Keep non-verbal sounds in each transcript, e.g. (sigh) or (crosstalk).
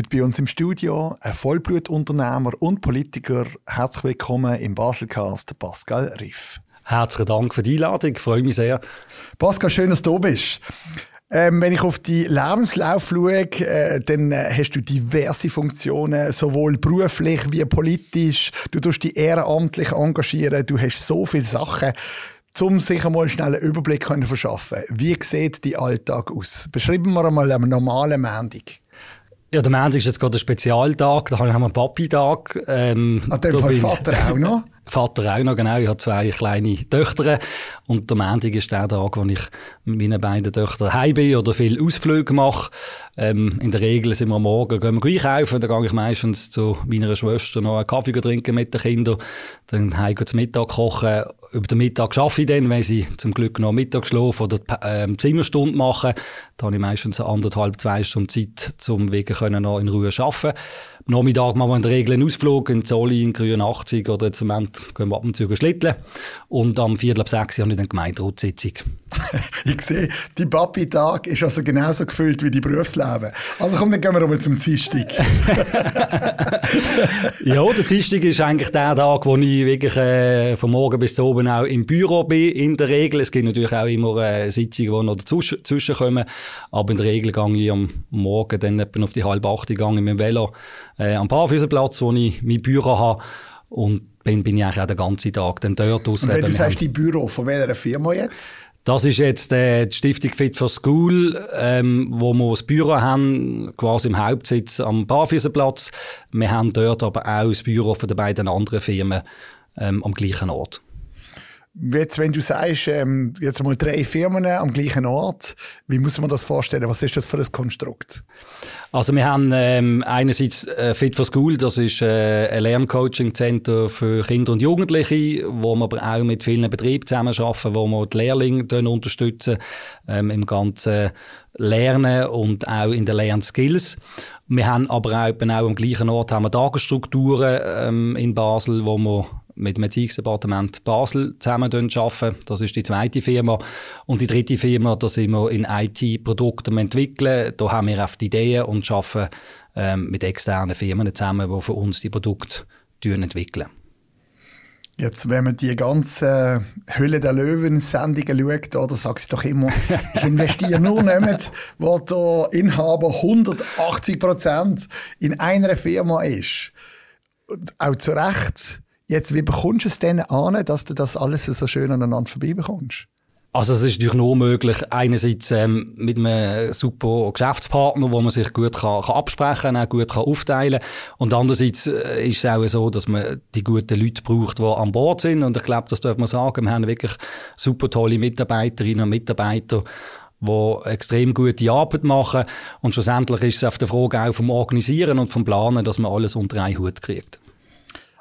Heute bei uns im Studio ein Vollblutunternehmer und Politiker. Herzlich willkommen im Baselcast, Pascal Riff. Herzlichen Dank für die Einladung, ich freue mich sehr. Pascal, schön, dass du da bist. Ähm, wenn ich auf die Lebenslauf schaue, äh, dann äh, hast du diverse Funktionen, sowohl beruflich wie politisch. Du tust dich ehrenamtlich engagieren. Du hast so viele Sachen, um sich einmal schnell einen Überblick zu verschaffen. Wie sieht dein Alltag aus? Beschreiben wir einmal einen normalen Montag. Ja, der Montag ist jetzt gerade ein Spezialtag, da haben wir einen Papi-Tag. Ähm, An dem Fall Vater auch noch? (laughs) Vater auch noch, genau. Ich habe zwei kleine Töchter. Und der Montag ist der Tag, wo ich meinen beiden Töchtern heim bin oder viel Ausflüge mache. Ähm, in der Regel sind wir am Morgen, gehen wir einkaufen, dann gehe ich meistens zu meiner Schwester noch einen Kaffee trinken mit den Kindern, dann heim zum Mittag kochen. Über den Mittag arbeite ich dann, wenn sie zum Glück noch Mittagsschlaf oder ähm, Zimmerstunde machen. Da habe ich meistens anderthalb, zwei Stunden Zeit, um wegen noch in Ruhe zu arbeiten. Am Nachmittag machen wir in der Regel einen Ausflug in Zolli, in Grün 80 oder jetzt im Moment gehen wir ab und zu schlitteln. Und am Viertel ab sechs habe ich dann Gemeinderatssitzung. (laughs) ich sehe, die Papi-Tag ist also genauso gefüllt wie die Berufsleben. Also komm, dann gehen wir mal zum Dienstag. (laughs) ja, der Dienstag ist eigentlich der Tag, wo ich wirklich äh, von morgen bis zu oben auch im Büro bin, in der Regel. Es gibt natürlich auch immer äh, Sitzungen, die noch dazwischen kommen. Aber in der Regel gehe ich am Morgen dann etwa auf die halbe acht gehe mit dem Velo äh, am Barfüßerplatz, wo ich mein Büro habe. Und dann bin ich eigentlich auch den ganzen Tag dann dort. Und wenn du sagst, die Büro, von welcher Firma jetzt? Das ist jetzt äh, die Stiftung Fit for School, ähm, wo wir das Büro haben, quasi im Hauptsitz am Barfüßerplatz. Wir haben dort aber auch das Büro von den beiden anderen Firmen ähm, am gleichen Ort. Jetzt, wenn du sagst, ähm, jetzt mal drei Firmen am gleichen Ort, wie muss man das vorstellen? Was ist das für ein Konstrukt? Also wir haben ähm, einerseits äh, Fit for School, das ist äh, ein Lerncoaching-Center für Kinder und Jugendliche, wo wir aber auch mit vielen Betrieben zusammenarbeiten, wo wir die Lehrlinge unterstützen ähm, im ganzen Lernen und auch in den Lernskills. Wir haben aber auch, auch am gleichen Ort haben wir Tagesstrukturen ähm, in Basel, wo wir mit dem Erziehungsdepartement Basel zusammen arbeiten. Das ist die zweite Firma. Und die dritte Firma, da sind wir in IT-Produkten entwickeln. Da haben wir oft Ideen und arbeiten ähm, mit externen Firmen zusammen, die für uns die Produkte entwickeln. Jetzt, wenn man die ganze Hülle der Löwen-Sendungen schaut, oder sagt sie doch immer, (laughs) ich investiere nur nicht, wo der Inhaber 180 Prozent in einer Firma ist. Auch zu Recht Jetzt, wie bekommst du es denn an, dass du das alles so schön aneinander vorbei bekommst? Also es ist natürlich nur möglich, einerseits ähm, mit einem super Geschäftspartner, wo man sich gut kann, kann absprechen kann, auch gut kann aufteilen Und andererseits äh, ist es auch so, dass man die guten Leute braucht, die an Bord sind. Und ich glaube, das darf man sagen, wir haben wirklich super tolle Mitarbeiterinnen und Mitarbeiter, die extrem gute Arbeit machen. Und schlussendlich ist es auf der Frage auch vom Organisieren und vom Planen, dass man alles unter einen Hut kriegt.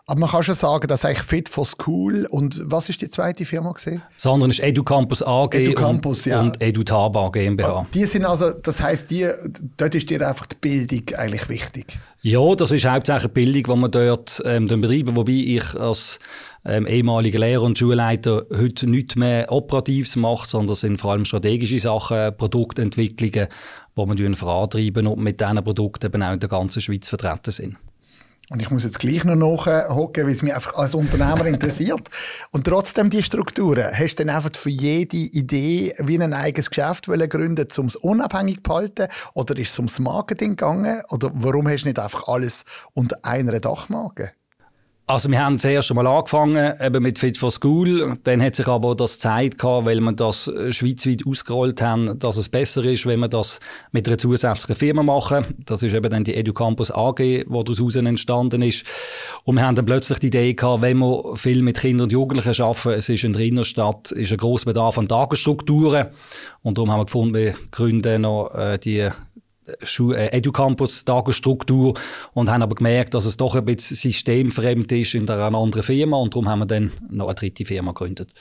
Aber man kann schon sagen, dass eigentlich Fit for School und was ist die zweite Firma gesehen? Das andere ist EduCampus AG EduCampus, und, ja. und EduTaba GmbH. Ah, die sind also, das heißt, die, dort ist dir einfach die Bildung eigentlich wichtig? Ja, das ist hauptsächlich eine Bildung, die wir dort ähm, betreiben, wobei ich als ähm, ehemaliger Lehrer und Schulleiter heute nicht mehr Operatives mache, sondern es sind vor allem strategische Sachen, Produktentwicklungen, die wir vorantreiben und mit diesen Produkten eben auch in der ganzen Schweiz vertreten sind. Und ich muss jetzt gleich noch nachhocken, weil es mich einfach als Unternehmer interessiert. (laughs) Und trotzdem die Strukturen. Hast du dann einfach für jede Idee wie ein eigenes Geschäft gründen, um es unabhängig zu behalten? Oder ist es ums Marketing gegangen? Oder warum hast du nicht einfach alles unter einer Dachmarke? Also wir haben zuerst einmal angefangen eben mit Fit for School. Dann hat sich aber das Zeit gehabt, weil wir das äh, schweizweit ausgerollt haben, dass es besser ist, wenn wir das mit einer zusätzlichen Firma machen. Das ist eben dann die EduCampus AG, die daraus entstanden ist. Und wir haben dann plötzlich die Idee gehabt, wenn wir viel mit Kindern und Jugendlichen arbeiten, es ist in der Innenstadt, ist ein grosser Bedarf an Tagesstrukturen. Und darum haben wir gefunden, wir gründen noch äh, die äh, Educampus Tagesstruktur und haben aber gemerkt, dass es doch ein bisschen systemfremd ist in einer anderen Firma und darum haben wir dann noch eine dritte Firma gegründet.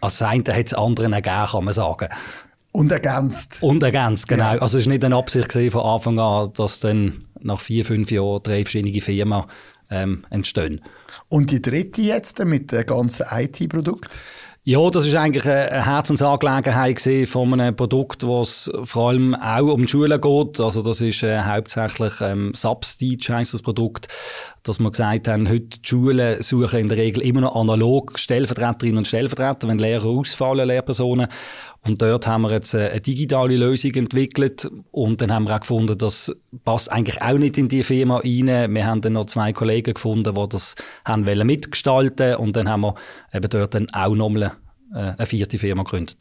Als das eine hat es anderen ergeben, kann man sagen. Und ergänzt. Und ergänzt, genau. Ja. Also es war nicht eine Absicht von Anfang an, dass dann nach vier, fünf Jahren drei verschiedene Firmen ähm, entstehen. Und die dritte jetzt mit dem ganzen IT-Produkt? Ja, das ist eigentlich eine Herzensangelegenheit von einem Produkt, was vor allem auch um die Schulen geht. Also das ist äh, hauptsächlich ähm, Substage heisst das Produkt, dass wir gesagt haben, heute die Schulen suchen in der Regel immer noch analog Stellvertreterinnen und Stellvertreter, wenn Lehrer ausfallen, Lehrpersonen. Und dort haben wir jetzt eine digitale Lösung entwickelt und dann haben wir auch gefunden, das passt eigentlich auch nicht in die Firma rein. Wir haben dann noch zwei Kollegen gefunden, die das haben wollen mitgestalten und dann haben wir eben dort dann auch nochmal äh, eine vierte Firma gegründet.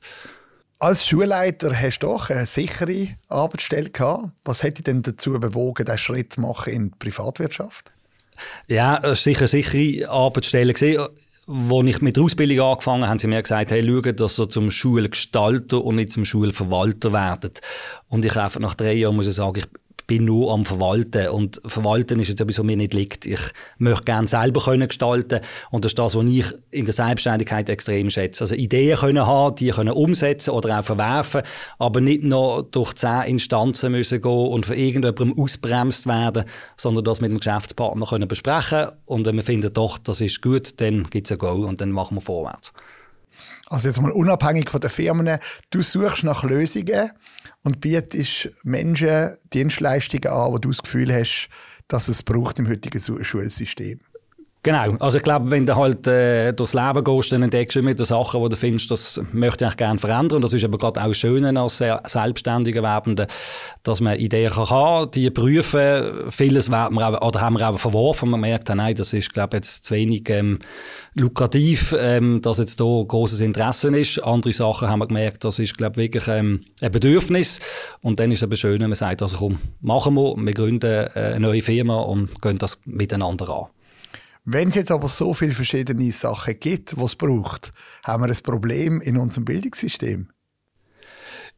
Als Schulleiter hast du doch eine sichere Arbeitsstelle gehabt. Was hätte dich denn dazu bewogen, diesen Schritt zu machen in die Privatwirtschaft? Ja, es war sicher sichere Arbeitsstelle. Gewesen. Als ich mit der Ausbildung angefangen habe, haben sie mir gesagt, hey, schau, dass ihr zum Schulgestalter und nicht zum Schulverwalter werdet. Und ich einfach nach drei Jahren muss ich sagen, ich bin nur am Verwalten. Und Verwalten ist jetzt etwas, was mir nicht liegt. Ich möchte gerne selber können gestalten. Und das ist das, was ich in der Selbstständigkeit extrem schätze. Also Ideen können haben, die können umsetzen oder auch verwerfen, aber nicht noch durch zehn Instanzen müssen gehen und von irgendjemandem ausbremst werden, sondern das mit dem Geschäftspartner können besprechen. Und wenn wir finden, doch, das ist gut, dann gibt es ein Go und dann machen wir vorwärts. Also jetzt mal unabhängig von den Firmen, du suchst nach Lösungen und bietest Menschen Dienstleistungen an, wo du das Gefühl hast, dass es braucht im heutigen Schulsystem. Genau, also ich glaube, wenn du halt äh, durchs Leben gehst, dann entdeckst du immer wieder Sachen, wo du findest, das möchte ich gerne verändern. Und das ist aber gerade auch schön als selbstständiger Werdender, dass man Ideen kann haben, die prüfen. Vieles werden wir auch, oder haben wir auch verworfen. Man merkt, nein, das ist, glaube ich, jetzt zu wenig ähm, lukrativ, ähm, dass jetzt da großes Interesse ist. Andere Sachen haben wir gemerkt, das ist, glaube ich, wirklich ähm, ein Bedürfnis. Und dann ist es aber schön, wenn man sagt, also komm, machen wir, wir gründen äh, eine neue Firma und gehen das miteinander an. Wenn es jetzt aber so viele verschiedene Sachen gibt, was es braucht, haben wir ein Problem in unserem Bildungssystem.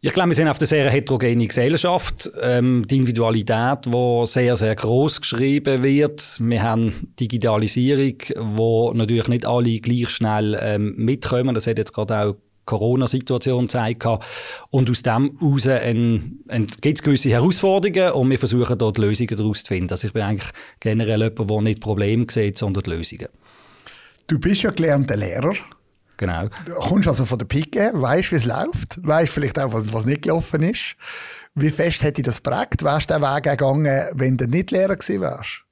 Ich glaube, wir sind auf einer sehr heterogenen Gesellschaft. Ähm, die Individualität, die sehr, sehr groß geschrieben wird. Wir haben Digitalisierung, wo natürlich nicht alle gleich schnell ähm, mitkommen. Das hat jetzt gerade auch Corona-Situation gezeigt. Und aus dem heraus gibt es gewisse Herausforderungen und wir versuchen dort Lösungen daraus zu finden. Also ich bin eigentlich generell jemand, der nicht Probleme sieht, sondern Lösungen. Du bist ja gelernter Lehrer. Genau. Du kommst also von der Pike, weißt, wie es läuft, weißt vielleicht auch, was, was nicht gelaufen ist. Wie fest hätte das prägt? Wärst du den Weg gegangen, wenn du nicht Lehrer gewesen wärst?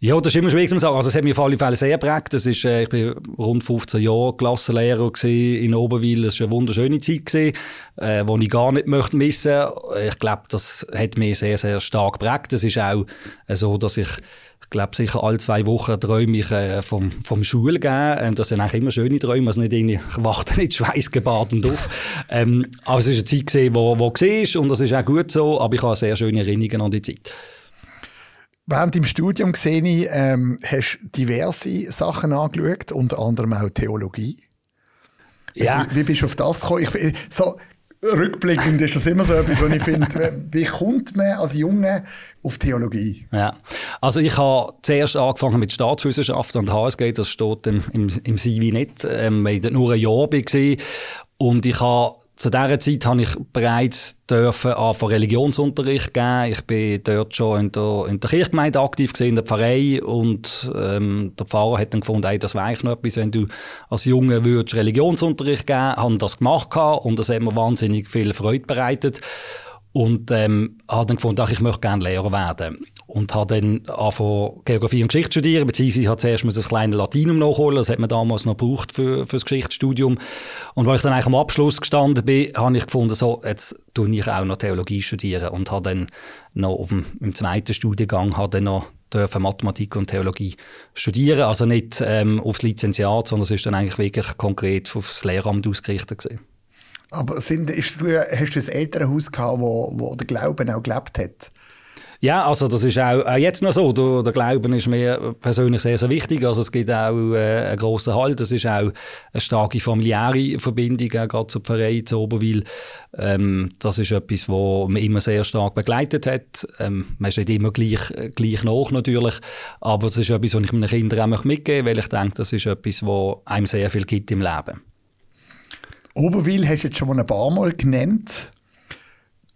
Ja, das ist immer schwierig zu sagen. Also, es hat mich auf alle Fälle sehr geprägt. Das ist, äh, ich bin rund 15 Jahre Klassenlehrer in Oberwil. Das war eine wunderschöne Zeit, gewesen, äh, die ich gar nicht möchte missen Ich glaube, das hat mich sehr, sehr stark geprägt. Es ist auch äh, so, dass ich ich glaube, sicher alle zwei Wochen träume ich äh, vom, vom Schulgehen. Ähm, das sind eigentlich immer schöne Träume, also nicht irgendwie, ich wachte nicht schweißgebadet auf. ähm, aber es war eine Zeit, gewesen, wo, wo war und das ist auch gut so, aber ich habe sehr schöne Erinnerungen an die Zeit. Während im Studium gesehen ich, ähm, hast diverse Sachen angeschaut, unter anderem auch Theologie. Ja. Wie, wie bist du auf das gekommen? Ich, so, rückblickend ist das immer so etwas, was ich finde, (laughs) wie kommt man als Junge auf Theologie? Ja, also ich habe zuerst angefangen mit Staatswissenschaften und HSG, das steht im, im, im CV nicht, ähm, weil ich nur ein Jahr war und ich habe zu dieser Zeit habe ich bereits dürfen Religionsunterricht geben. Ich bin dort schon in der, in der Kirchgemeinde aktiv gesehen, in der Pfarrei und ähm, der Pfarrer hat dann gefunden, ey, das wäre eigentlich noch etwas, wenn du als Junge würdest Religionsunterricht geben, haben das gemacht und das hat mir wahnsinnig viel Freude bereitet. Und ähm, habe dann gefunden, ach, ich möchte gerne Lehrer werden. Und habe dann angefangen, Geografie und Geschichte zu studieren, beziehungsweise habe zuerst ein kleines Latinum nachholen, das hat man damals noch gebraucht für, für das Geschichtsstudium. Und als ich dann eigentlich am Abschluss gestanden bin, habe ich gefunden, so, jetzt tue ich auch noch Theologie studieren. Und habe dann noch auf dem, im zweiten Studiengang habe dann noch dürfen Mathematik und Theologie studieren. Also nicht ähm, aufs Lizenziat, sondern es ist dann eigentlich wirklich konkret aufs Lehramt ausgerichtet gewesen. Aber sind, ist, hast du ein Elternhaus gehabt, wo, wo der Glauben auch gelebt hat? Ja, also das ist auch, auch jetzt noch so. Der, der Glauben ist mir persönlich sehr, sehr wichtig. Also es gibt auch äh, einen grossen Halt. Es ist auch eine starke familiäre Verbindung, auch gerade zur Pfarrei zu Oberwil. Ähm, das ist etwas, was mich immer sehr stark begleitet hat. Ähm, man ist nicht immer gleich, gleich nach natürlich, aber das ist etwas, was ich meinen Kindern auch mitgeben möchte, weil ich denke, das ist etwas, was einem sehr viel gibt im Leben. Oberwil hast du jetzt schon mal ein paar Mal genannt.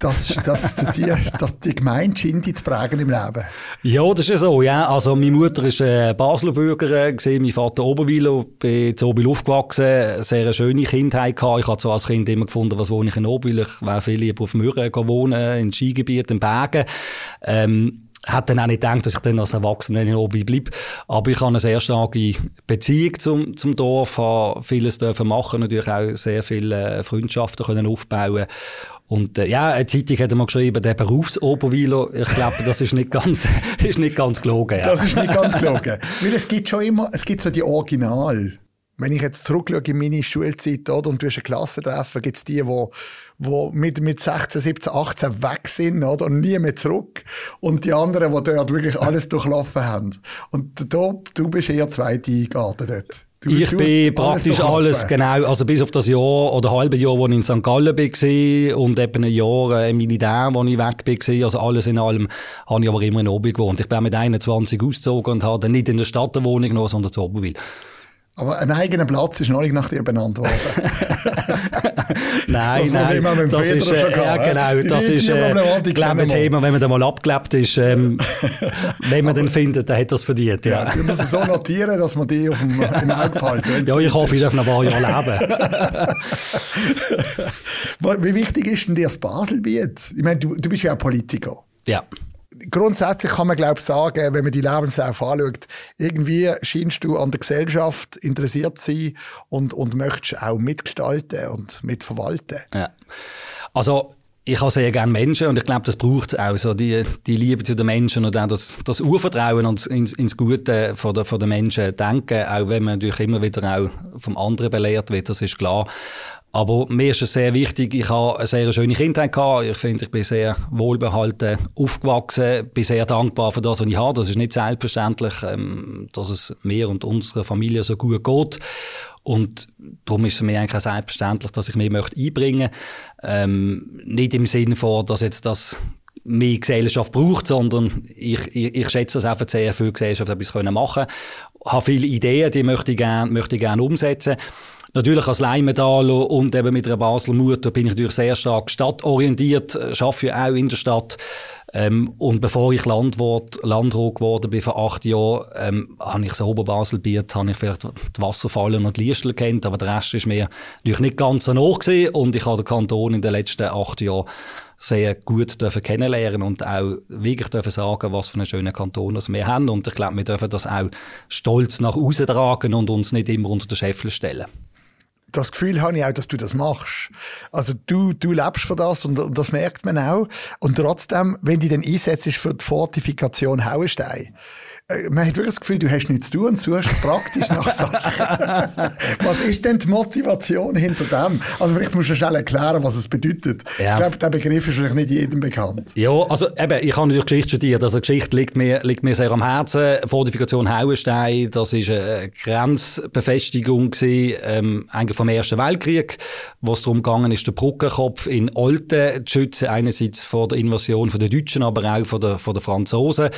dass, dass, (laughs) die, dass die Gemeinde scheint zu prägen im Leben. Ja, das ist ja so, ja. Also, meine Mutter ist äh, Basler Bürger, gesehen, mein Vater Oberwilo, bin zu Oberwil aufgewachsen, sehr eine schöne Kindheit gehabt. Ich habe zwar als Kind immer gefunden, was wohne ich in Oberwil, ich wäre viel lieber auf Mürren wohnen, in Skigebiet, in Bergen. Ähm, hat dann auch nicht gedacht, dass ich dann als Erwachsener in Obi bleibe. Aber ich habe eine sehr starke Beziehung zum, zum Dorf, habe vieles dürfen machen, natürlich auch sehr viele Freundschaften können aufbauen und äh, ja, eine Zeitung hat mal geschrieben, der Berufsoberweiler, ich glaube, das ist nicht ganz, (laughs) ist nicht ganz gelogen. Ja. Das ist nicht ganz gelogen. (laughs) Weil es gibt schon immer, es gibt so die Original. Wenn ich jetzt zurückschaue in meine Schulzeit, oder, und du hast eine Klasse treffen, gibt es die, die wo mit, mit 16, 17, 18 weg sind, oder? Und nie mehr zurück. Und die anderen, die dort wirklich alles durchlaufen haben. Und da, du bist eher zweite Garten dort. Du, ich du, bin praktisch alles, alles, genau, also bis auf das Jahr oder halbe Jahr, wo ich in St. Gallen war und eben ein Jahr äh, in Militär, wo ich weg war, also alles in allem, habe ich aber immer in Obi gewohnt. Ich bin mit 21 ausgezogen und habe dann nicht in der Stadt eine Wohnung genommen, sondern zu Oberwil. Aber ein eigener Platz ist noch nicht nach dir benannt worden. (laughs) nein, das nein, das ist, äh, ja, genau, die das ist, äh, ein Thema, wenn man da mal abgelebt ist, ähm, (laughs) wenn man den findet, dann hat das verdient, ja. ja du musst es so notieren, dass man die auf dem, (laughs) im Auge behalten. ja, ich hoffe, ich darf noch ein paar Jahre leben. Wie wichtig ist denn dir das Baselbiet? Ich meine, du, du bist ja auch Politiker. Ja grundsätzlich kann man, glaube ich, sagen, wenn man die Lebenslauf anschaut, irgendwie scheinst du an der Gesellschaft interessiert zu sein und, und möchtest auch mitgestalten und mitverwalten. Ja. Also, ich habe sehr gerne Menschen und ich glaube, das braucht es auch, so die, die Liebe zu den Menschen und auch das, das Urvertrauen und ins, ins Gute von der, von den Menschen denken, auch wenn man natürlich immer wieder auch vom anderen belehrt wird, das ist klar. Aber mir ist es sehr wichtig, ich habe eine sehr schöne Kindheit gehabt. Ich finde, ich bin sehr wohlbehalten aufgewachsen, bin sehr dankbar für das, was ich habe. Das ist nicht selbstverständlich, ähm, dass es mir und unserer Familie so gut geht. Und darum ist es für mich eigentlich auch selbstverständlich, dass ich mich möchte einbringen möchte. Ähm, nicht im Sinne von, dass jetzt das mehr Gesellschaft braucht, sondern ich, ich, ich schätze das einfach sehr viel Gesellschaft etwas machen können. Ich habe viele Ideen, die möchte ich gerne, möchte ich gerne umsetzen. Natürlich als Leimedalo und eben mit einer Basler Mutter bin ich natürlich sehr stark stadtorientiert, äh, arbeite ja auch in der Stadt. Ähm, und bevor ich Landwort, Landrat geworden bin vor acht Jahren, ähm, habe ich das Oberbaselbiet, habe ich vielleicht die Wasserfallen und die Liestl kennt, aber der Rest ist mir natürlich nicht ganz so hoch gewesen und ich habe den Kanton in den letzten acht Jahren sehr gut dürfen kennenlernen und auch wirklich dürfen sagen, was für einen schönen Kanton wir haben. Und ich glaube, wir dürfen das auch stolz nach außen tragen und uns nicht immer unter den Scheffel stellen das Gefühl habe ich auch, dass du das machst. Also du, du lebst für das und, und das merkt man auch. Und trotzdem, wenn du dann einsetzt für die Fortifikation Hauenstein, äh, man hat wirklich das Gefühl, du hast nichts zu tun und suchst praktisch nach (laughs) Sachen. was ist denn die Motivation hinter dem? Also vielleicht musst du schnell erklären, was es bedeutet. Ja. Ich glaube, der Begriff ist vielleicht nicht jedem bekannt. Ja, also eben, ich habe natürlich Geschichte studiert. Also Geschichte liegt mir, liegt mir sehr am Herzen. Fortifikation Hauenstein, das ist eine Grenzbefestigung gewesen, ähm, eigentlich vom Ersten Weltkrieg, wo es darum gegangen ist, den Brückenkopf in Olten zu schützen, einerseits vor der Invasion der Deutschen, aber auch von der, von der Franzosen.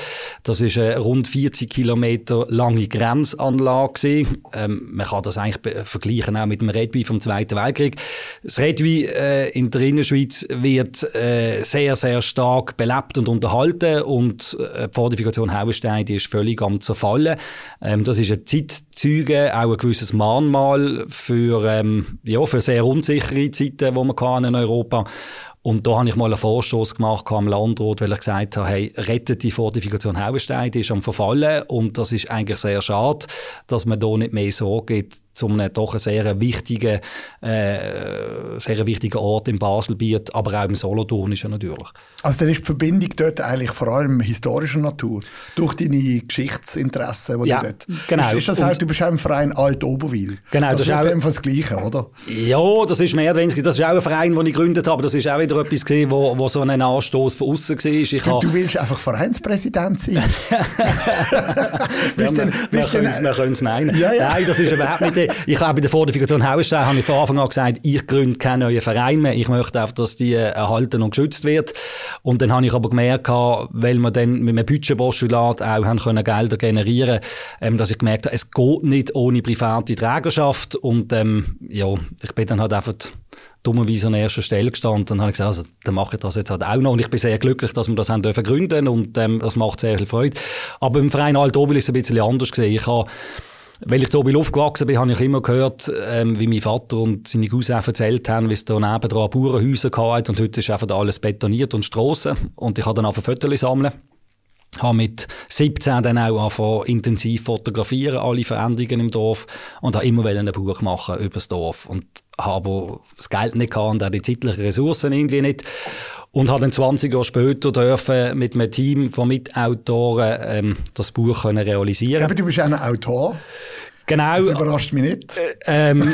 Das ist eine rund 40 Kilometer lange Grenzanlage Ähm, man kann das eigentlich vergleichen auch mit dem Redwein vom Zweiten Weltkrieg. Das Redwein äh, in der Innerschweiz wird äh, sehr, sehr stark belebt und unterhalten und äh, die Fortifikation Hauenstein die ist völlig am zerfallen. Ähm, das ist ein Zeitzeuge, auch ein gewisses Mahnmal für, ähm, ja, für sehr unsichere Zeiten, die man in Europa. Und da habe ich mal einen Vorstoß gemacht am Landrat, weil ich gesagt habe, hey, rettet die Fortifikation Hauenstein, die ist am Verfallen. Und das ist eigentlich sehr schade, dass man da nicht mehr so geht zu einem doch sehr wichtigen, äh, sehr wichtigen Ort im Baselbiet, aber auch im Solothurnischen natürlich. Also dann ist die Verbindung dort eigentlich vor allem historischer Natur, durch deine Geschichtsinteressen, die ja, du dort... genau. Ist, das heißt, du bist auch im Verein Alt-Oberwil. Genau. Das, das ist auch das Gleiche, oder? Ja, das ist mehr oder weniger, das ist auch ein Verein, den ich gegründet habe, das ist auch wieder etwas gewesen, wo, wo so ein Anstoß von außen war. Ich du, du willst einfach Vereinspräsident sein? (laughs) ja, man, man könnte es meinen. Ja, ja. Nein, das ist überhaupt nicht (laughs) ich habe bei der Fortifikation Hauenstein habe ich von Anfang an gesagt, ich gründe keinen neuen Verein mehr. Ich möchte einfach, dass die erhalten und geschützt wird. Und dann habe ich aber gemerkt, weil wir dann mit einem Budgetpostulat auch haben können Gelder generieren ähm, dass ich gemerkt habe, es geht nicht ohne private Trägerschaft. Und ähm, ja, ich bin dann halt einfach dummerweise an erster Stelle gestanden. Dann habe ich gesagt, also, dann mache ich das jetzt halt auch noch. Und ich bin sehr glücklich, dass wir das haben dürfen gründen und ähm, das macht sehr viel Freude. Aber im Verein Alt-Obil ist es ein bisschen anders gesehen. Ich habe weil ich so bei aufgewachsen bin, habe ich immer gehört, ähm, wie mein Vater und seine Cousins erzählt haben, wie es da nebenan Bauernhäuser gab und heute ist einfach alles betoniert und Strassen. Und ich habe dann einfach Fotos sammeln. Habe mit 17 dann auch angefangen, intensiv fotografieren, alle Veränderungen im Dorf. Und habe immer ein Buch machen über das Dorf. Und habe das Geld nicht gehabt und auch die zeitlichen Ressourcen irgendwie nicht und habe dann 20 Jahre später dürfen mit einem Team von Mitautoren ähm, das Buch können realisieren. Aber du bist auch ein Autor. Genau. Das überrascht mich nicht. Äh, ähm, (laughs)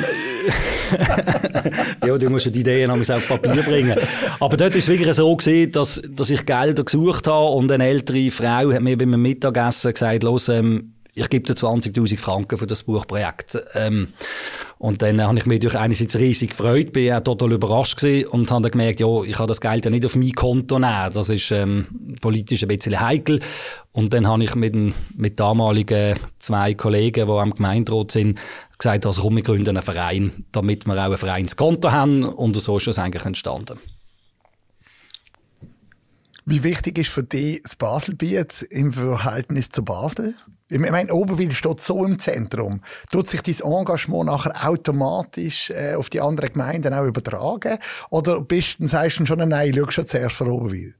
ja, du musst die Ideen auf Papier bringen. Aber dort war es wirklich so gewesen, dass, dass ich Gelder gesucht habe und eine ältere Frau hat mir beim Mittagessen gesagt, los, ähm, ich gebe dir 20.000 Franken für das Buchprojekt. Ähm, und dann habe ich mich durch einerseits riesig gefreut, bin auch total überrascht gewesen und habe dann gemerkt, ja, ich kann das Geld ja nicht auf mein Konto nehmen. Das ist ähm, politisch ein bisschen heikel. Und dann habe ich mit, mit damaligen zwei Kollegen, die am Gemeinderat sind, gesagt, also komm, wir gründen einen Verein, damit wir auch ein Vereinskonto haben. Und so ist das eigentlich entstanden. Wie wichtig ist für dich das Baselbiet im Verhältnis zu Basel? Ich meine, Oberwil steht so im Zentrum. Tut sich dein Engagement nachher automatisch äh, auf die anderen Gemeinden auch übertragen? Oder bist du, sagst du schon, nein, schau schon zuerst für Oberwil?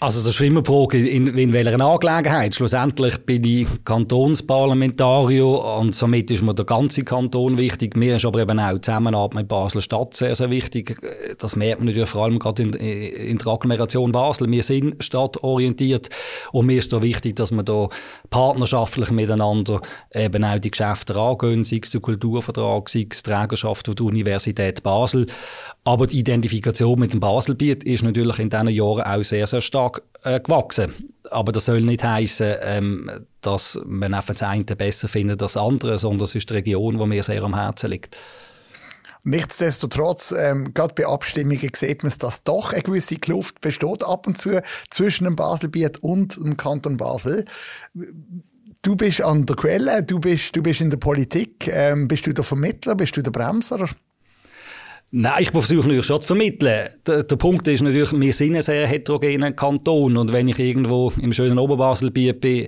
Also das ist immer die Frage, in, in welcher Angelegenheit. Schlussendlich bin ich Kantonsparlamentarier und somit ist mir der ganze Kanton wichtig. Mir ist aber eben auch die Zusammenarbeit mit Basel Stadt sehr, sehr wichtig. Das merkt man natürlich vor allem gerade in, in der Agglomeration Basel. Wir sind stadtorientiert und mir ist da wichtig, dass wir da partnerschaftlich miteinander eben auch die Geschäfte angehen, sei es der Kulturvertrag, sei es die Trägerschaft der Universität Basel. Aber die Identifikation mit dem Baselbiet ist natürlich in diesen Jahren auch sehr, sehr stark äh, gewachsen. Aber das soll nicht heißen, ähm, dass man einfach das eine besser findet als das andere, sondern es ist die Region, die mir sehr am Herzen liegt. Nichtsdestotrotz, ähm, gerade bei Abstimmungen sieht man, dass doch eine gewisse Kluft besteht ab und zu zwischen dem Baselbiet und dem Kanton Basel. Du bist an der Quelle, du bist, du bist in der Politik. Ähm, bist du der Vermittler, bist du der Bremser? Nein, ich versuche natürlich schon zu vermitteln. Der, der, Punkt ist natürlich, wir sind ein sehr heterogener Kanton und wenn ich irgendwo im schönen Oberbasel bin,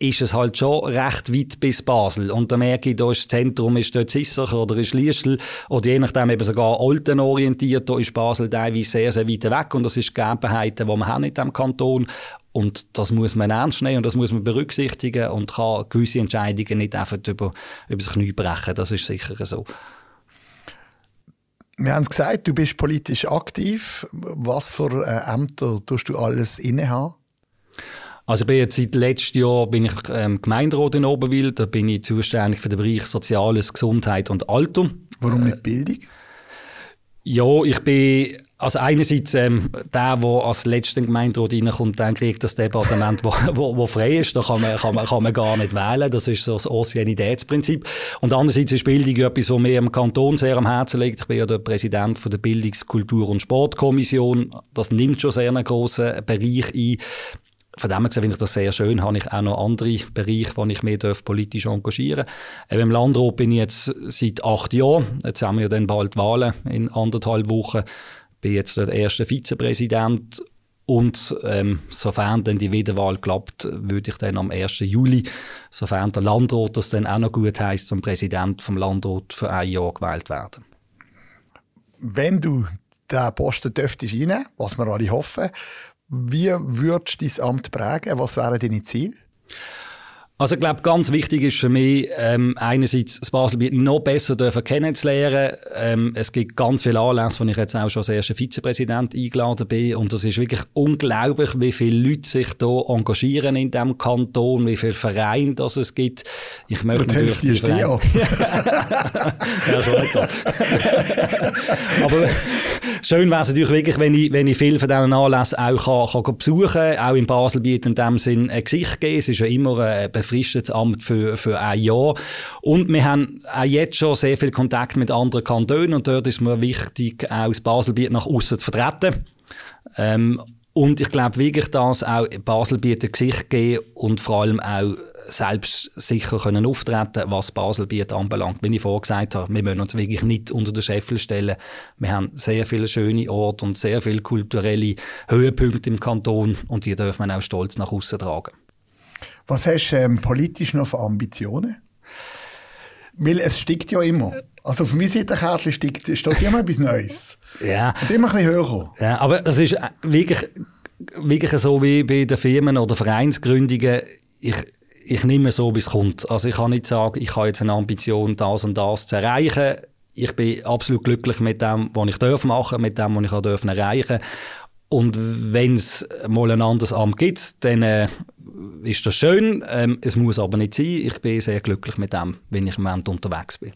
ist es halt schon recht weit bis Basel. Und da merke ich, da ist das Zentrum ist dort Sissach oder ist Liestel oder je nachdem eben sogar Olten orientiert, da ist Basel teilweise sehr, sehr weit weg und das ist Gegebenheiten, die man haben in diesem Kanton. Und das muss man ernst nehmen und das muss man berücksichtigen und kann gewisse Entscheidungen nicht einfach über, über sich Knie brechen. Das ist sicher so. Wir haben es gesagt, du bist politisch aktiv. Was für äh, Ämter tust du alles innehaben? Also bin jetzt seit letztem Jahr bin ich ähm, Gemeinderat in Oberwil. Da bin ich zuständig für den Bereich Soziales, Gesundheit und Alter. Warum nicht Bildung? Ja, ich bin also einerseits ähm, der, der als letzter Gemeinderat reinkommt, dann kriegt das Departement, wo, (laughs) wo, wo frei ist. Da kann man, kann, man, kann man gar nicht wählen. Das ist so das Anciennitätsprinzip. Und andererseits ist Bildung etwas, was mir im Kanton sehr am Herzen liegt. Ich bin ja der Präsident von der Bildungs-, Kultur- und Sportkommission. Das nimmt schon sehr einen grossen Bereich ein. Von dem her finde ich das sehr schön. Habe ich auch noch andere Bereiche, wo ich mich politisch engagieren darf. Im Landrat bin ich jetzt seit acht Jahren. Jetzt haben wir ja dann bald Wahlen in anderthalb Wochen bin jetzt der erste Vizepräsident und ähm, sofern dann die Wiederwahl klappt, würde ich dann am 1. Juli, sofern der Landrat das dann auch noch gut heißt, zum Präsident vom Landrat für ein Jahr gewählt werden. Wenn du den Posten dürftest was wir alle hoffen, wie würdest du dein Amt prägen? Was wären deine Ziele? Also ich glaube, ganz wichtig ist für mich, ähm, einerseits das Baselbiet noch besser dürfen kennenzulernen. Ähm, es gibt ganz viele Anlässe, wo ich jetzt auch schon als erster Vizepräsident eingeladen bin. Und es ist wirklich unglaublich, wie viele Leute sich da engagieren in diesem Kanton, wie viele Vereine das es gibt. Ich möchte Und natürlich die Vereine... ja, (laughs) schon (laughs) Aber schön wäre es natürlich wirklich, wenn ich, wenn ich viel von diesen Anlässen auch kann, kann besuchen kann, auch in Baselbiet in dem Sinn ein Gesicht geben. Es ist ja immer ein befristetes Amt für, für ein Jahr. Und wir haben auch jetzt schon sehr viel Kontakt mit anderen Kantonen und dort ist mir wichtig, auch das Baselbiet nach außen zu vertreten. Ähm, und ich glaube wirklich, dass auch Basel bietet Gesicht geben und vor allem auch selbst sicher können auftreten was Baselbiet anbelangt. Wie ich vorher gesagt habe, wir müssen uns wirklich nicht unter den Scheffel stellen. Wir haben sehr viele schöne Orte und sehr viele kulturelle Höhepunkte im Kanton und die dürfen wir auch stolz nach außen tragen. Was hast du ähm, politisch noch für Ambitionen? Weil es stickt ja immer. Also auf meiner Seite steht, steht immer etwas Neues. (laughs) Ja. Und immer ein bisschen höher. Ja, aber es ist wirklich, wirklich so wie bei den Firmen oder Vereinsgründungen. Ich, ich nehme so, wie es kommt. Also ich kann nicht sagen, ich habe jetzt eine Ambition, das und das zu erreichen. Ich bin absolut glücklich mit dem, was ich darf machen, mit dem, was ich auch erreichen. Und wenn es mal ein anderes Amt gibt, dann äh, ist das schön. Ähm, es muss aber nicht sein. Ich bin sehr glücklich mit dem, wenn ich im Moment unterwegs bin.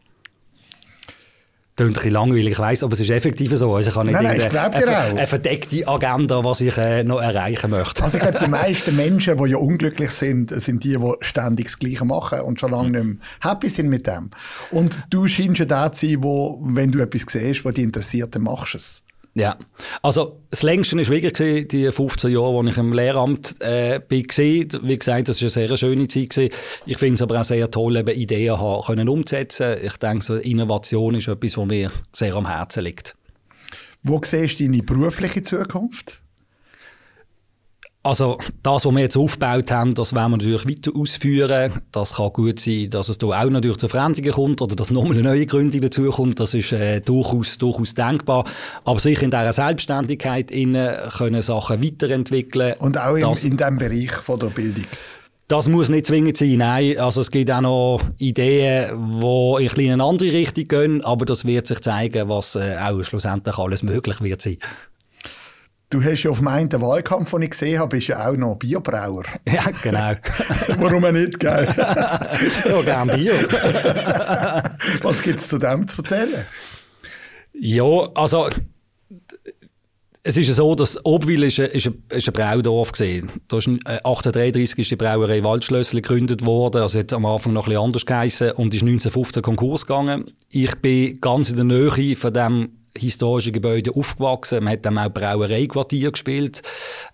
Klingt ein bisschen langweilig, ich weiss, aber es ist effektiv so. Also ich habe nicht nein, nein, eine, eine, verdeckte Agenda, was ich äh, noch erreichen möchte. Also ich glaube, die (laughs) meisten Menschen, die ja unglücklich sind, sind die, die ständig das Gleiche machen und schon lange nicht mehr happy sind mit dem. Und du scheinst ja da zu sein, wo, wenn du etwas siehst, was dich interessiert, dann machst du es. Ja, also das längste war wirklich die 15 Jahre, als ich im Lehramt äh, bin. Wie gesagt, das war eine sehr schöne Zeit. Ich finde es aber auch sehr toll, eben Ideen haben, können umzusetzen. Ich denke, so Innovation ist etwas, was mir sehr am Herzen liegt. Wo siehst du deine berufliche Zukunft? Also das, was wir jetzt aufgebaut haben, das werden wir natürlich weiter ausführen. Das kann gut sein, dass es da auch natürlich zu Veränderungen kommt oder dass nochmal eine neue Gründung dazukommt. Das ist äh, durchaus, durchaus denkbar. Aber sicher in dieser Selbstständigkeit innen können Sachen weiterentwickeln. Und auch in, in diesem Bereich von der Bildung? Das muss nicht zwingend sein, nein. Also es gibt auch noch Ideen, die in eine andere Richtung gehen, aber das wird sich zeigen, was äh, auch schlussendlich alles möglich wird sein. Du hast ja auf meinen Wahlkampf, den ich gesehen habe, bist ja auch noch Biobrauer. (laughs) Ja, genau. (laughs) Warum nicht, gell? (laughs) ja, gern Bio. Was gibt es zu dem zu erzählen? Ja, also es ist so, dass Obwil ist ein, ist ein, ist ein Braudorf gesehen. Da ist 1833 ist die Brauerei Waldschlössli gegründet worden. Also hat am Anfang noch ein bisschen anders geheißen und ist 1915 Konkurs gegangen. Ich bin ganz in der Nähe von dem historischen Gebäude aufgewachsen. Man hat dann auch Brauereiquartier gespielt.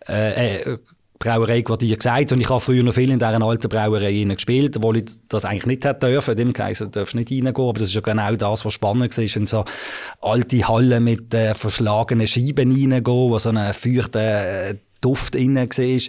Äh, äh, Brauereiquartier gesagt. Und ich habe früher noch viel in dieser alten Brauerei gespielt, obwohl ich das eigentlich nicht hätte dürfen. Dem du darfst nicht reingehen. Aber das ist ja genau das, was spannend war. In so alte Hallen mit äh, verschlagenen Scheiben reingehen, wo so eine feuchte äh, Duft innen war.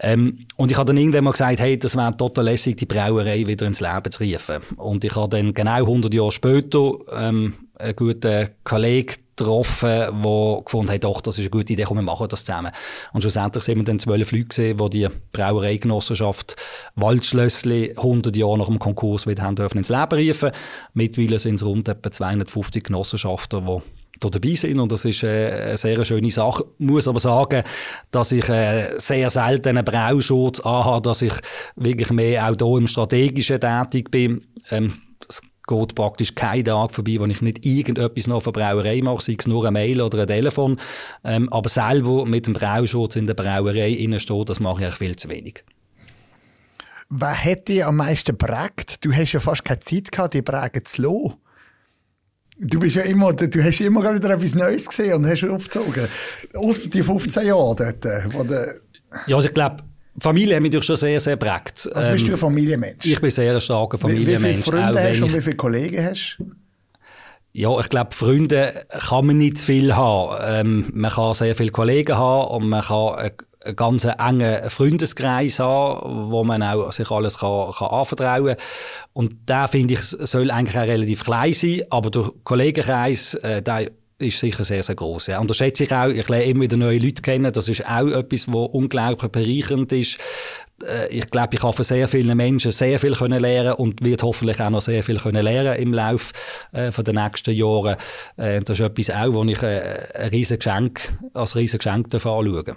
Ähm, und ich habe dann irgendwann mal gesagt, hey, das wäre total lässig, die Brauerei wieder ins Leben zu rufen. Und ich habe dann genau 100 Jahre später ähm, einen guten Kollegen getroffen, der gefunden hat, doch, das ist eine gute Idee, komm, wir machen das zusammen. Und schlussendlich sind wir dann zwölf Leute gesehen, die die Brauereigenossenschaft Waldschlössli 100 Jahre nach dem Konkurs wieder haben dürfen ins Leben rufen. Mittlerweile sind es rund etwa 250 Genossenschaften, die hier dabei sind und das ist äh, eine sehr schöne Sache. Ich muss aber sagen, dass ich äh, sehr selten einen Brauschutz anhabe, dass ich wirklich mehr auch hier im Strategischen tätig bin. Ähm, geht praktisch kein Tag vorbei, wo ich nicht irgendetwas noch von Brauerei mache, sei es nur eine Mail oder ein Telefon. Ähm, aber selber mit dem Brauschutz in der Brauerei stehen, das mache ich viel zu wenig. Was hat dich am meisten prägt? Du hast ja fast keine Zeit gehabt, die prägen zu lassen. Du bist ja immer, du hast immer wieder etwas Neues gesehen und hast aufgezogen. Außer die 15 Jahre dort. Wo ja, also ich glaube, Familie hat mich natürlich schon sehr, sehr prägt. Also bist du ein ähm, Familienmensch? Ich bin sehr ein starker Familienmensch. Wie, wie viele Freunde hast du und wie viele Kollegen hast? Ja, ich glaube, Freunde kann man nicht zu viel haben. Ähm, man kann sehr viele Kollegen haben und man kann einen, einen ganz engen Freundeskreis haben, wo man auch sich alles kann, kann anvertrauen kann. Und der, finde ich, soll eigentlich auch relativ klein sein, aber der Kollegenkreis, äh, der ist sicher sehr, sehr groß. Ja. Und das schätze ich auch. Ich lerne immer wieder neue Leute kennen. Das ist auch etwas, was unglaublich bereichernd ist. Äh, ich glaube, ich habe von sehr vielen Menschen sehr viel können lernen und wird hoffentlich auch noch sehr viel können lernen im Laufe äh, den nächsten Jahren. Äh, das ist etwas auch, wo ich äh, ein riesen Geschenk, als riesen Geschenk anschauen darf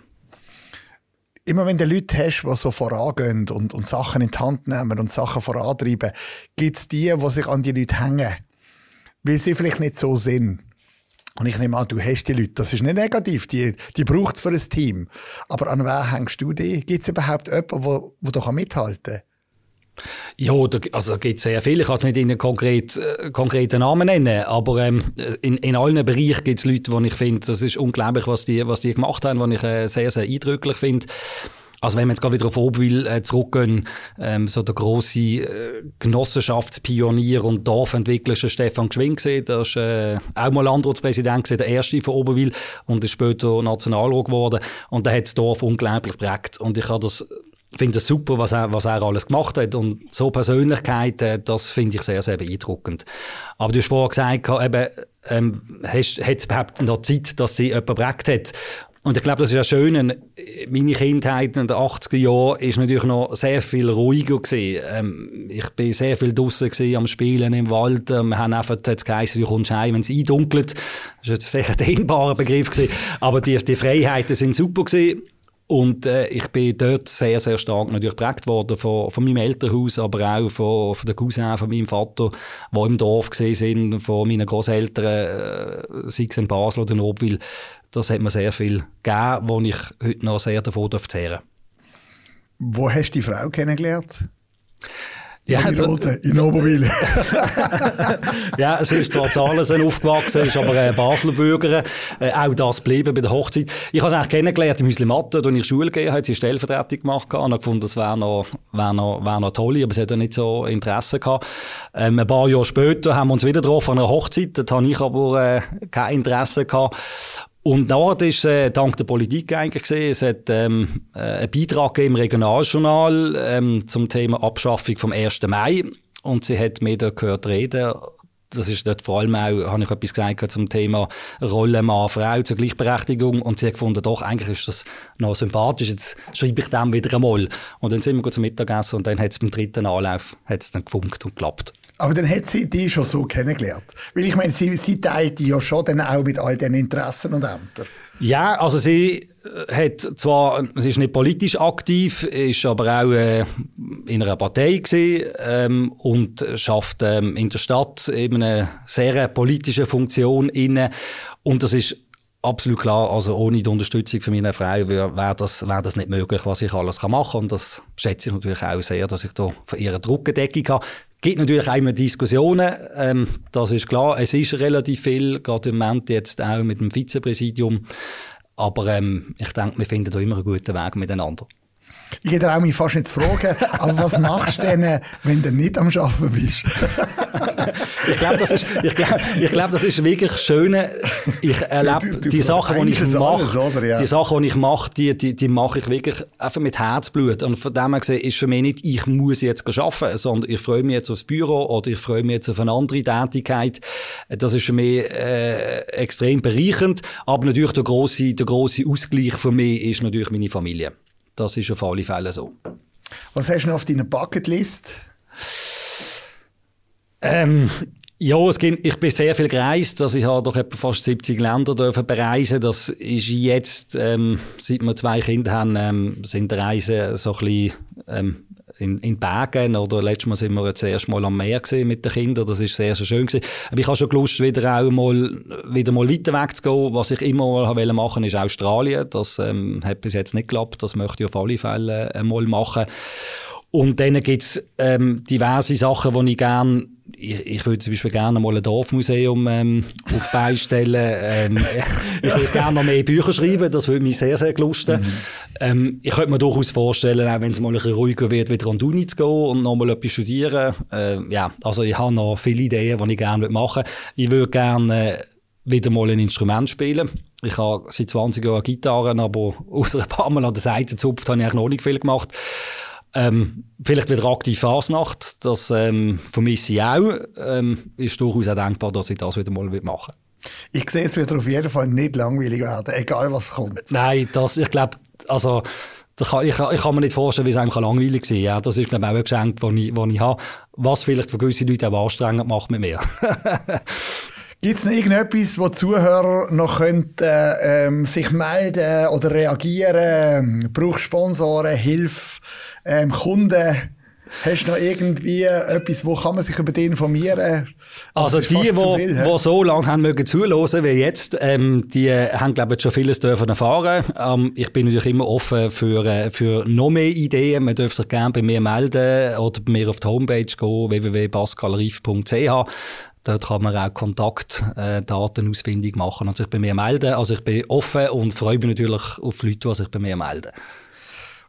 immer wenn du Leute hast, die so vorangehen und, und Sachen in die Hand nehmen und Sachen vorantreiben, gibt es die, die sich an die Leute hängen, weil sie vielleicht nicht so sind. Und ich nehme an, du hast die Leute. Das ist nicht negativ. Die, die braucht es für ein Team. Aber an wer hängst du die? Gibt es überhaupt jemanden, der, der da mithalten kann? Ja, da, also gibt es sehr viele. Ich kann es nicht in einen konkret, äh, konkreten Namen nennen, aber ähm, in, in allen Bereichen gibt es Leute, die ich finde, das ist unglaublich, was die, was die gemacht haben, was ich äh, sehr, sehr eindrücklich finde. Also wenn wir jetzt gerade wieder auf Obwil äh, zurückgehen, ähm, so der grosse äh, Genossenschaftspionier und Dorfentwickler Stefan Gschwing gewesen. Der ist äh, auch mal Landratspräsident gewesen, der erste von Oberwil und ist später Nationalrat geworden. Und der hat das Dorf unglaublich prägt. Und ich habe das finde es super, was er, was er alles gemacht hat. Und so Persönlichkeiten, das finde ich sehr, sehr beeindruckend. Aber du hast vorher gesagt, eben, ähm, hast, hat es überhaupt noch Zeit, dass sie jemand prägt hat? Und ich glaube, das ist ja schön. Meine Kindheit in den 80er Jahren ist natürlich noch sehr viel ruhiger gewesen. Ähm, ich bin sehr viel gewesen, am Spielen im Wald. Ähm, wir haben einfach jetzt geheißen, du kommst heim, wenn es eindunkelt. Das ist ein sehr (laughs) dehnbarer Begriff gewesen. Aber die, die Freiheiten sind super gewesen. Und äh, ich bin dort sehr, sehr stark natürlich geprägt worden von, von meinem Elternhaus, aber auch von, von den Cousins von meinem Vater, die im Dorf gesehen sind, von meinen Großeltern, äh, sei es in Basel oder in Obwil. Das hat mir sehr viel gegeben, wo ich heute noch sehr davon zehren darf. Wo hast du die Frau kennengelernt? Ja, in Roten, in Oberwil. (laughs) ja, sie ist zwar Zahlen aufgewachsen, ist aber eine Basler Bürgerin. Äh, auch das geblieben bei der Hochzeit. Ich habe sie eigentlich kennengelernt im Müslematte, als ich Schule gegeben hat sie Stellvertretung gemacht und habe gefunden, das wäre noch, wäre noch, wäre noch toll, aber sie hat ja nicht so Interesse gehabt. Ähm, ein paar Jahre später haben wir uns wieder getroffen an einer Hochzeit, da habe ich aber äh, kein Interesse gehabt. Und Nord ist äh, dank der Politik eigentlich gesehen. Es hat ähm, äh, einen Beitrag im Regionaljournal ähm, zum Thema Abschaffung vom 1. Mai. Und sie hat mir da gehört reden. Das ist dort vor allem auch, habe ich etwas gesagt zum Thema Rolle Mann, Frau zur Gleichberechtigung. Und sie hat gefunden, doch, eigentlich ist das noch sympathisch. Jetzt schreibe ich dem wieder einmal. Und dann sind wir zum Mittagessen und dann hat es beim dritten Anlauf hat's dann gefunkt und geklappt. Aber dann hat sie die schon so kennengelernt. Weil ich meine, sie, sie teilt die ja schon dann auch mit all den Interessen und Ämtern. Ja, also sie äh, hat zwar, sie ist nicht politisch aktiv, ist aber auch äh, in einer Partei gewesen, ähm, und schafft ähm, in der Stadt eben eine sehr politische Funktion inne. Und das ist absolut klar, also ohne die Unterstützung von meiner Frau wäre wär das, wär das nicht möglich, was ich alles machen kann. Und das schätze ich natürlich auch sehr, dass ich da von ihrer Druckdeckung habe gibt natürlich auch immer Diskussionen, ähm, das ist klar. Es ist relativ viel, gerade im Moment jetzt auch mit dem Vizepräsidium. Aber ähm, ich denke, wir finden da immer einen guten Weg miteinander. Ich auch mich fast nicht zu fragen, (laughs) aber was machst du denn, wenn du nicht am Arbeiten bist? (laughs) ich glaube, das ist, ich glaube, ich glaube, das ist wirklich schön. Ich erlebe die Sachen, die ich mache, ja. die Sachen, die ich mache, die, die, die mache ich wirklich einfach mit Herzblut. Und von dem her gesehen ist für mich nicht, ich muss jetzt arbeiten, sondern ich freue mich jetzt aufs Büro oder ich freue mich jetzt auf eine andere Tätigkeit. Das ist für mich äh, extrem bereichernd. Aber natürlich der große, der große Ausgleich für mich ist natürlich meine Familie. Das ist auf alle Fälle so. Was hast du noch auf deiner Bucketlist? Ähm, ja, es gibt, ich bin sehr viel gereist. Also ich habe doch etwa fast 70 Länder dürfen bereisen. Das ist jetzt, ähm, seit wir zwei Kinder haben, ähm, sind Reisen so ein bisschen, ähm, in, in Bergen oder letztes Mal sind wir jetzt erst mal am Meer gesehen mit den Kindern. Das ist sehr, sehr schön gewesen. Aber ich habe schon Lust, wieder auch mal, wieder mal weiter weg zu gehen. Was ich immer mal machen ist Australien. Das ähm, hat bis jetzt nicht geklappt. Das möchte ich auf alle Fälle einmal machen. Und dann gibt's ähm, diverse Sachen, die ich gerne ich, ich würde zum Beispiel gerne mal ein Dorfmuseum ähm, auf beistellen. ähm, (laughs) ich würde gerne noch mehr Bücher schreiben, das würde mich sehr, sehr lusten. Mhm. Ähm, ich könnte mir durchaus vorstellen, auch wenn es mal ein bisschen ruhiger wird, wieder an die Uni zu gehen und noch mal etwas studieren. Äh, ja, also ich habe noch viele Ideen, die ich gerne machen würde. Ich würde gerne äh, wieder mal ein Instrument spielen. Ich habe seit 20 Jahren Gitarren, aber (laughs) außer ein paar Mal an der Seite zupft, habe ich eigentlich noch nicht viel gemacht. Ähm, vielleicht wieder aktiv Fasnacht, das ähm, vermisse ich auch. Ähm, ist durchaus auch denkbar, dass ich das wieder mal machen Ich sehe, es wird auf jeden Fall nicht langweilig werden, egal was kommt. Nein, das, ich glaube, also, kann, ich, ich, kann mir nicht vorstellen, wie es einem langweilig sein kann. Ja, das ist, glaube ich, auch ein Geschenk, das ich, das ich habe. Was vielleicht für gewisse Leute auch anstrengend macht mit mir. (laughs) Gibt es noch irgendetwas, wo Zuhörer noch könnten, äh, ähm, sich melden oder reagieren? Brauchst Sponsoren, Hilfe, ähm, Kunden? Hast du noch irgendwie etwas, wo kann man sich über dich informieren? Also, also die, die so, so lange haben mögen zuhören wie jetzt, ähm, die haben, glaube ich, schon vieles dürfen erfahren. Ähm, ich bin natürlich immer offen für, äh, für noch mehr Ideen. Man darf sich gerne bei mir melden oder bei mir auf die Homepage gehen, www.pascalrief.ch. Dort kann man auch Kontaktdaten ausfindig machen und sich bei mir melden. Also ich bin offen und freue mich natürlich auf Leute, die sich bei mir melden.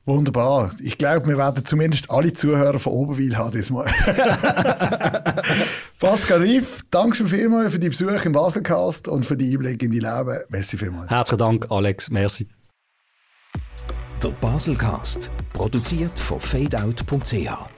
Wunderbar. Ich glaube, wir werden zumindest alle Zuhörer von Oberwil haben diesmal. (laughs) Pascal Riff, danke schon vielmals für die Besuch im Baselcast und für die Einblick in die Leben. Merci vielmals. Herzlichen Dank, Alex. Merci. Der Baselcast, produziert von fadeout.ch.